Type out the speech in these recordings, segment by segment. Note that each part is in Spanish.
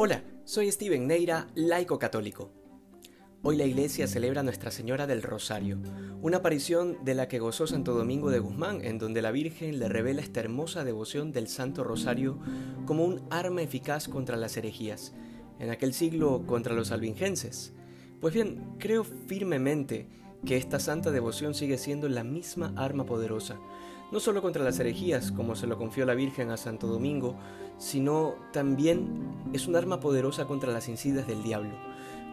Hola, soy Steven Neira, laico católico. Hoy la iglesia celebra Nuestra Señora del Rosario, una aparición de la que gozó Santo Domingo de Guzmán, en donde la Virgen le revela esta hermosa devoción del Santo Rosario como un arma eficaz contra las herejías, en aquel siglo contra los albingenses. Pues bien, creo firmemente que esta santa devoción sigue siendo la misma arma poderosa, no solo contra las herejías, como se lo confió la Virgen a Santo Domingo, sino también es un arma poderosa contra las incidas del diablo,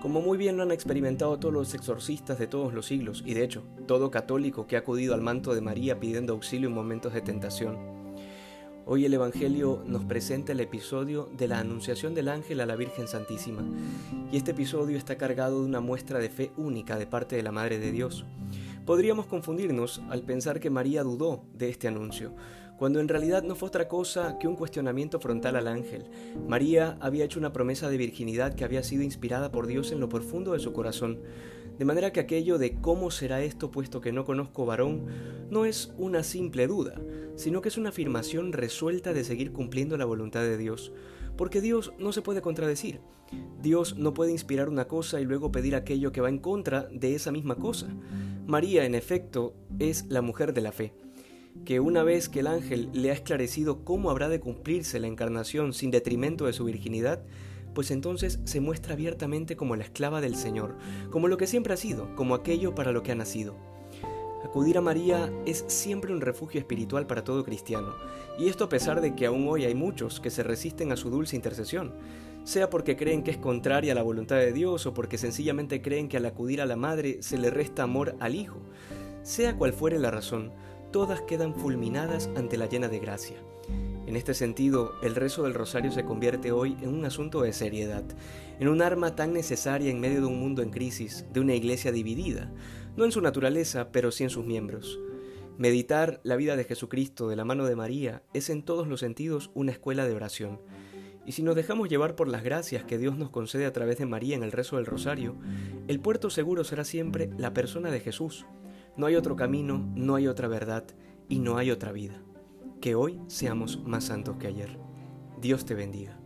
como muy bien lo han experimentado todos los exorcistas de todos los siglos, y de hecho, todo católico que ha acudido al manto de María pidiendo auxilio en momentos de tentación. Hoy el Evangelio nos presenta el episodio de la Anunciación del Ángel a la Virgen Santísima, y este episodio está cargado de una muestra de fe única de parte de la Madre de Dios. Podríamos confundirnos al pensar que María dudó de este anuncio, cuando en realidad no fue otra cosa que un cuestionamiento frontal al ángel. María había hecho una promesa de virginidad que había sido inspirada por Dios en lo profundo de su corazón, de manera que aquello de cómo será esto puesto que no conozco varón no es una simple duda, sino que es una afirmación resuelta de seguir cumpliendo la voluntad de Dios, porque Dios no se puede contradecir. Dios no puede inspirar una cosa y luego pedir aquello que va en contra de esa misma cosa. María, en efecto, es la mujer de la fe, que una vez que el ángel le ha esclarecido cómo habrá de cumplirse la encarnación sin detrimento de su virginidad, pues entonces se muestra abiertamente como la esclava del Señor, como lo que siempre ha sido, como aquello para lo que ha nacido. Acudir a María es siempre un refugio espiritual para todo cristiano, y esto a pesar de que aún hoy hay muchos que se resisten a su dulce intercesión, sea porque creen que es contraria a la voluntad de Dios o porque sencillamente creen que al acudir a la Madre se le resta amor al Hijo. Sea cual fuere la razón, todas quedan fulminadas ante la llena de gracia. En este sentido, el rezo del rosario se convierte hoy en un asunto de seriedad, en un arma tan necesaria en medio de un mundo en crisis, de una iglesia dividida, no en su naturaleza, pero sí en sus miembros. Meditar la vida de Jesucristo de la mano de María es en todos los sentidos una escuela de oración. Y si nos dejamos llevar por las gracias que Dios nos concede a través de María en el rezo del rosario, el puerto seguro será siempre la persona de Jesús. No hay otro camino, no hay otra verdad y no hay otra vida. Que hoy seamos más santos que ayer. Dios te bendiga.